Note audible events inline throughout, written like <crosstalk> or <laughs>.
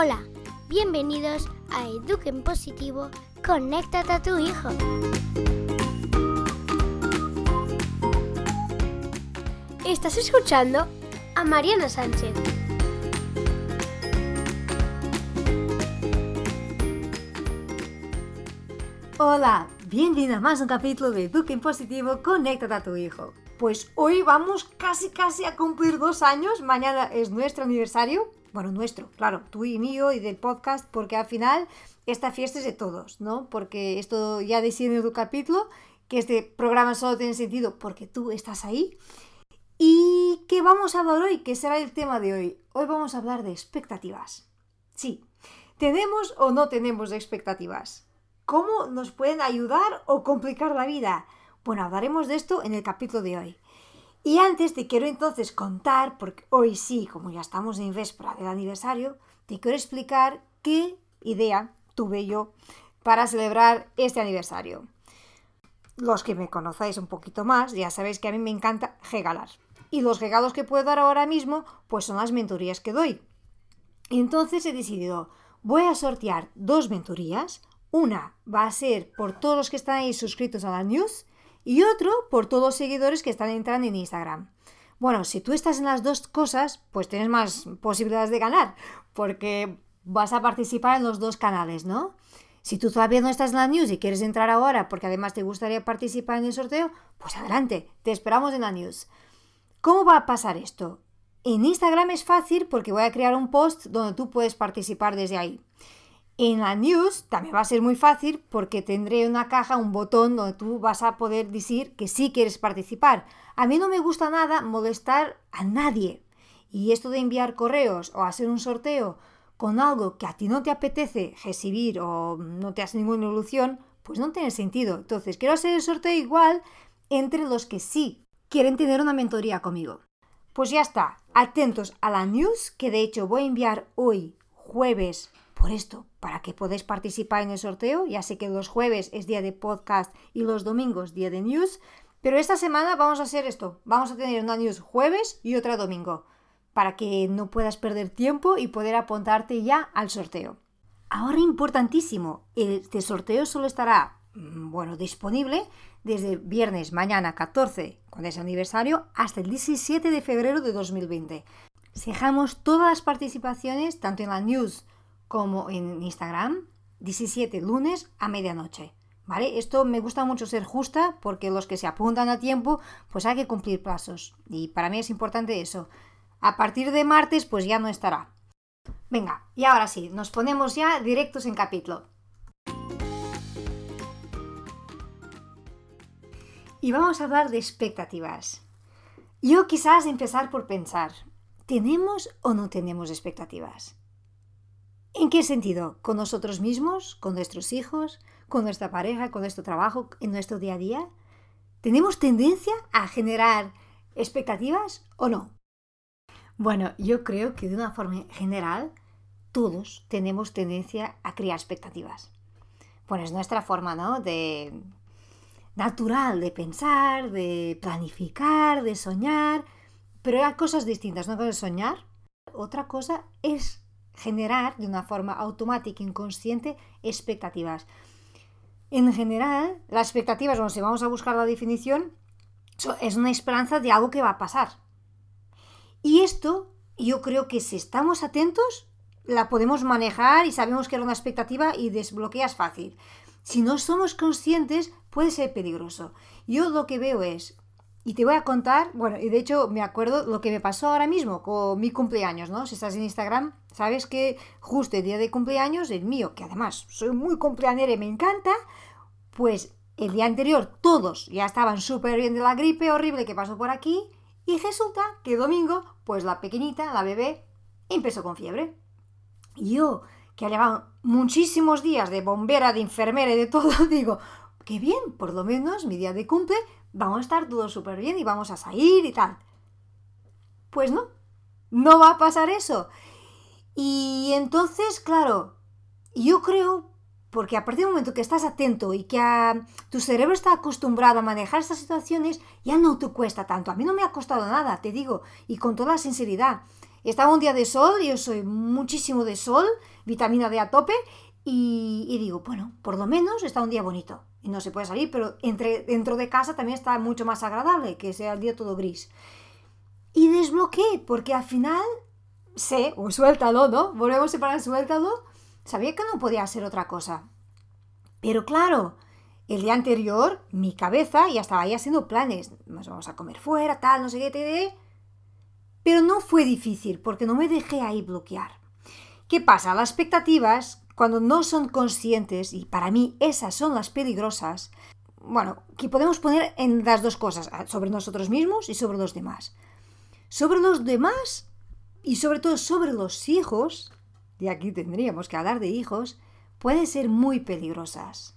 Hola, bienvenidos a Eduquen Positivo, conéctate a tu hijo. Estás escuchando a Mariana Sánchez. Hola, bienvenida a más un capítulo de Eduquen Positivo, conéctate a tu hijo. Pues hoy vamos casi casi a cumplir dos años, mañana es nuestro aniversario, bueno, nuestro, claro, tú y mío y del podcast, porque al final esta fiesta es de todos, ¿no? Porque esto ya decía en tu capítulo, que este programa solo tiene sentido porque tú estás ahí. ¿Y qué vamos a hablar hoy? ¿Qué será el tema de hoy? Hoy vamos a hablar de expectativas. Sí, ¿tenemos o no tenemos expectativas? ¿Cómo nos pueden ayudar o complicar la vida? Bueno, hablaremos de esto en el capítulo de hoy. Y antes te quiero entonces contar, porque hoy sí, como ya estamos en véspera del aniversario, te quiero explicar qué idea tuve yo para celebrar este aniversario. Los que me conocéis un poquito más, ya sabéis que a mí me encanta regalar. Y los regalos que puedo dar ahora mismo, pues son las mentorías que doy. Entonces he decidido, voy a sortear dos mentorías. Una va a ser por todos los que están ahí suscritos a la news y otro por todos los seguidores que están entrando en Instagram. Bueno, si tú estás en las dos cosas, pues tienes más posibilidades de ganar, porque vas a participar en los dos canales, ¿no? Si tú todavía no estás en la news y quieres entrar ahora porque además te gustaría participar en el sorteo, pues adelante, te esperamos en la news. ¿Cómo va a pasar esto? En Instagram es fácil porque voy a crear un post donde tú puedes participar desde ahí. En la news también va a ser muy fácil porque tendré una caja, un botón donde tú vas a poder decir que sí quieres participar. A mí no me gusta nada molestar a nadie. Y esto de enviar correos o hacer un sorteo con algo que a ti no te apetece recibir o no te hace ninguna ilusión, pues no tiene sentido. Entonces, quiero hacer el sorteo igual entre los que sí quieren tener una mentoría conmigo. Pues ya está, atentos a la news que de hecho voy a enviar hoy, jueves por esto, para que podáis participar en el sorteo. Ya sé que los jueves es día de podcast y los domingos día de news, pero esta semana vamos a hacer esto. Vamos a tener una news jueves y otra domingo, para que no puedas perder tiempo y poder apuntarte ya al sorteo. Ahora importantísimo, este sorteo solo estará, mm, bueno, disponible desde viernes mañana 14, cuando es aniversario, hasta el 17 de febrero de 2020. Dejamos todas las participaciones, tanto en la news como en Instagram, 17 lunes a medianoche. ¿Vale? Esto me gusta mucho ser justa porque los que se apuntan a tiempo, pues hay que cumplir plazos. Y para mí es importante eso. A partir de martes, pues ya no estará. Venga, y ahora sí, nos ponemos ya directos en capítulo. Y vamos a hablar de expectativas. Yo quizás empezar por pensar, ¿tenemos o no tenemos expectativas? ¿En qué sentido? ¿Con nosotros mismos? ¿Con nuestros hijos? ¿Con nuestra pareja? ¿Con nuestro trabajo? ¿En nuestro día a día? ¿Tenemos tendencia a generar expectativas o no? Bueno, yo creo que de una forma general todos tenemos tendencia a crear expectativas. Bueno, es nuestra forma, ¿no? De natural de pensar, de planificar, de soñar, pero hay cosas distintas. Es soñar, otra cosa es generar de una forma automática, inconsciente, expectativas. En general, las expectativas, bueno, si vamos a buscar la definición, es una esperanza de algo que va a pasar. Y esto, yo creo que si estamos atentos, la podemos manejar y sabemos que era una expectativa y desbloqueas fácil. Si no somos conscientes, puede ser peligroso. Yo lo que veo es, y te voy a contar, bueno, y de hecho me acuerdo lo que me pasó ahora mismo con mi cumpleaños, ¿no? Si estás en Instagram, sabes que justo el día de cumpleaños, el mío, que además soy muy cumpleañera y me encanta, pues el día anterior todos ya estaban súper bien de la gripe horrible que pasó por aquí y resulta que domingo, pues la pequeñita, la bebé, empezó con fiebre. Yo, que llevado muchísimos días de bombera, de enfermera y de todo, <laughs> digo, qué bien, por lo menos mi día de cumple vamos a estar todos súper bien y vamos a salir y tal. Pues no, no va a pasar eso. Y entonces, claro, yo creo, porque a partir del momento que estás atento y que tu cerebro está acostumbrado a manejar estas situaciones, ya no te cuesta tanto. A mí no me ha costado nada, te digo, y con toda sinceridad. estaba un día de sol, yo soy muchísimo de sol, vitamina D a tope, y, digo, bueno, por lo menos está un día bonito. No se puede salir, pero entre, dentro de casa también está mucho más agradable que sea el día todo gris. Y desbloqueé, porque al final sé, o suéltalo, ¿no? Volvemos a separar, suéltalo. Sabía que no podía ser otra cosa. Pero claro, el día anterior mi cabeza ya estaba ahí haciendo planes. Nos vamos a comer fuera, tal, no sé qué, te Pero no fue difícil porque no me dejé ahí bloquear. ¿Qué pasa? Las expectativas, cuando no son conscientes, y para mí esas son las peligrosas, bueno, que podemos poner en las dos cosas, sobre nosotros mismos y sobre los demás. Sobre los demás y sobre todo sobre los hijos, y aquí tendríamos que hablar de hijos, pueden ser muy peligrosas.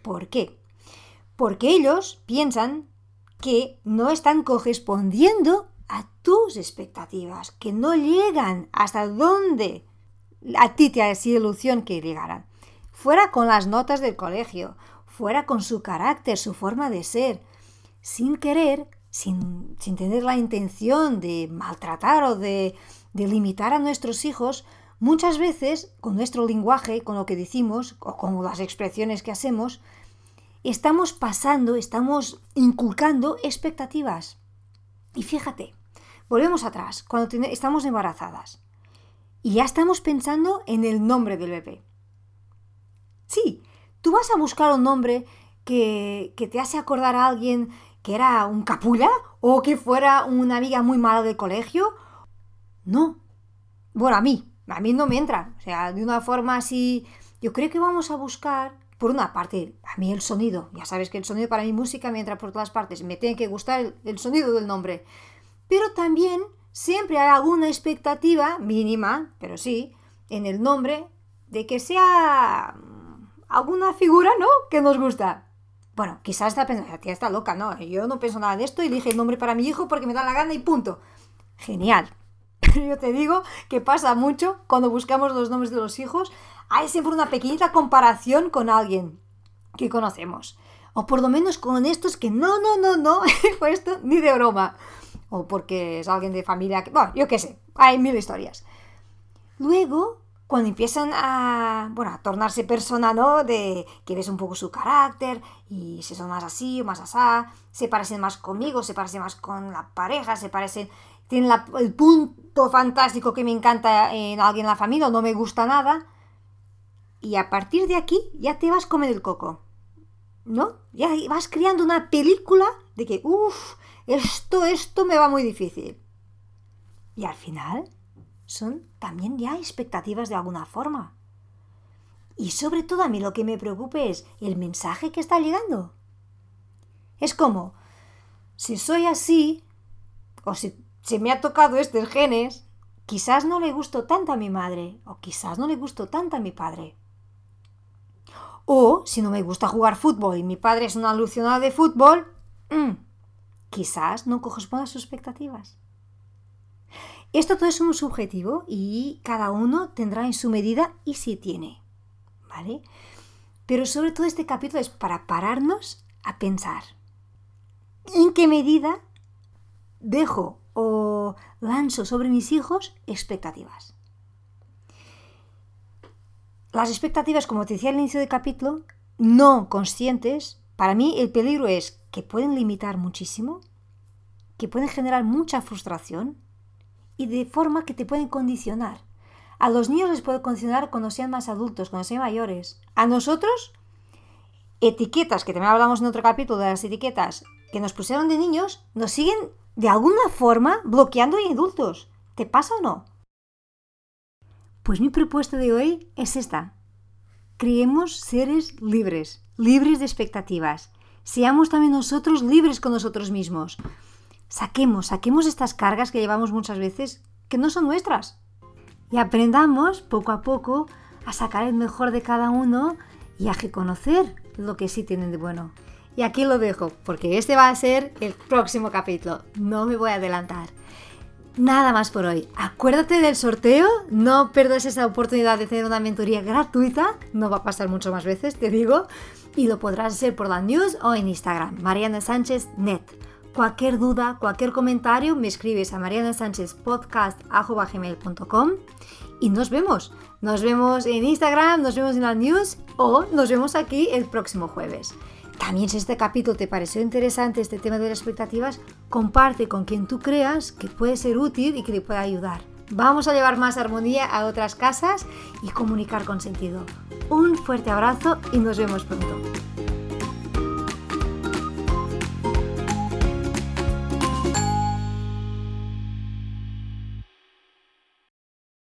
¿Por qué? Porque ellos piensan que no están correspondiendo a tus expectativas, que no llegan hasta donde a ti te ha sido ilusión que llegaran. Fuera con las notas del colegio, fuera con su carácter, su forma de ser, sin querer, sin, sin tener la intención de maltratar o de, de limitar a nuestros hijos, muchas veces con nuestro lenguaje, con lo que decimos o con las expresiones que hacemos, estamos pasando, estamos inculcando expectativas. Y fíjate, volvemos atrás, cuando estamos embarazadas y ya estamos pensando en el nombre del bebé. Sí, tú vas a buscar un nombre que, que te hace acordar a alguien que era un capula o que fuera una amiga muy mala del colegio no. Bueno, a mí, a mí no me entra. O sea, de una forma así, yo creo que vamos a buscar, por una parte, a mí el sonido. Ya sabes que el sonido para mi música me entra por todas partes. Me tiene que gustar el, sonido del nombre. Pero también siempre hay alguna expectativa mínima, pero sí, en el nombre de que sea mm, alguna figura, ¿no? Que nos gusta. Bueno, quizás está pensando, tía está loca, ¿no? Yo no pienso nada de esto y dije el nombre para mi hijo porque me da la gana y punto. Genial. <laughs> yo te digo que pasa mucho cuando buscamos los nombres de los hijos. Hay siempre una pequeñita comparación con alguien que conocemos. O por lo menos con estos que no, no, no, no, <laughs> esto ni de broma. O porque es alguien de familia que... Bueno, yo qué sé, hay mil historias. Luego, cuando empiezan a, bueno, a tornarse persona, ¿no? De que ves un poco su carácter y si son más así o más asá, se parecen más conmigo, se parecen más con la pareja, se parecen tiene el punto fantástico que me encanta en alguien en la familia o no me gusta nada. Y a partir de aquí ya te vas a comer el coco. ¿No? Ya vas creando una película de que, uff, esto, esto me va muy difícil. Y al final son también ya expectativas de alguna forma. Y sobre todo a mí lo que me preocupa es el mensaje que está llegando. Es como, si soy así, o si se me ha tocado estos genes, quizás no le gustó tanto a mi madre o quizás no le gustó tanto a mi padre. O si no me gusta jugar fútbol y mi padre es una alucinada de fútbol, mm, quizás no corresponda a sus expectativas. Esto todo es un subjetivo y cada uno tendrá en su medida y si tiene. ¿Vale? Pero sobre todo este capítulo es para pararnos a pensar. ¿En qué medida dejo o lanzo sobre mis hijos expectativas. Las expectativas, como te decía al inicio del capítulo, no conscientes, para mí el peligro es que pueden limitar muchísimo, que pueden generar mucha frustración y de forma que te pueden condicionar. A los niños les puede condicionar cuando sean más adultos, cuando sean mayores. A nosotros, etiquetas, que también hablamos en otro capítulo de las etiquetas, que nos pusieron de niños, nos siguen de alguna forma bloqueando a adultos. ¿Te pasa o no? Pues mi propuesta de hoy es esta. Creemos seres libres, libres de expectativas. Seamos también nosotros libres con nosotros mismos. Saquemos, saquemos estas cargas que llevamos muchas veces que no son nuestras. Y aprendamos poco a poco a sacar el mejor de cada uno y a reconocer lo que sí tienen de bueno. Y aquí lo dejo, porque este va a ser el próximo capítulo. No me voy a adelantar. Nada más por hoy. Acuérdate del sorteo, no pierdas esa oportunidad de tener una mentoría gratuita, no va a pasar mucho más veces, te digo, y lo podrás hacer por la news o en Instagram, Mariana Sánchez Net. Cualquier duda, cualquier comentario, me escribes a marianasanchezpodcast.com y nos vemos. Nos vemos en Instagram, nos vemos en la news o nos vemos aquí el próximo jueves. También si este capítulo te pareció interesante, este tema de las expectativas, comparte con quien tú creas que puede ser útil y que te pueda ayudar. Vamos a llevar más armonía a otras casas y comunicar con sentido. Un fuerte abrazo y nos vemos pronto.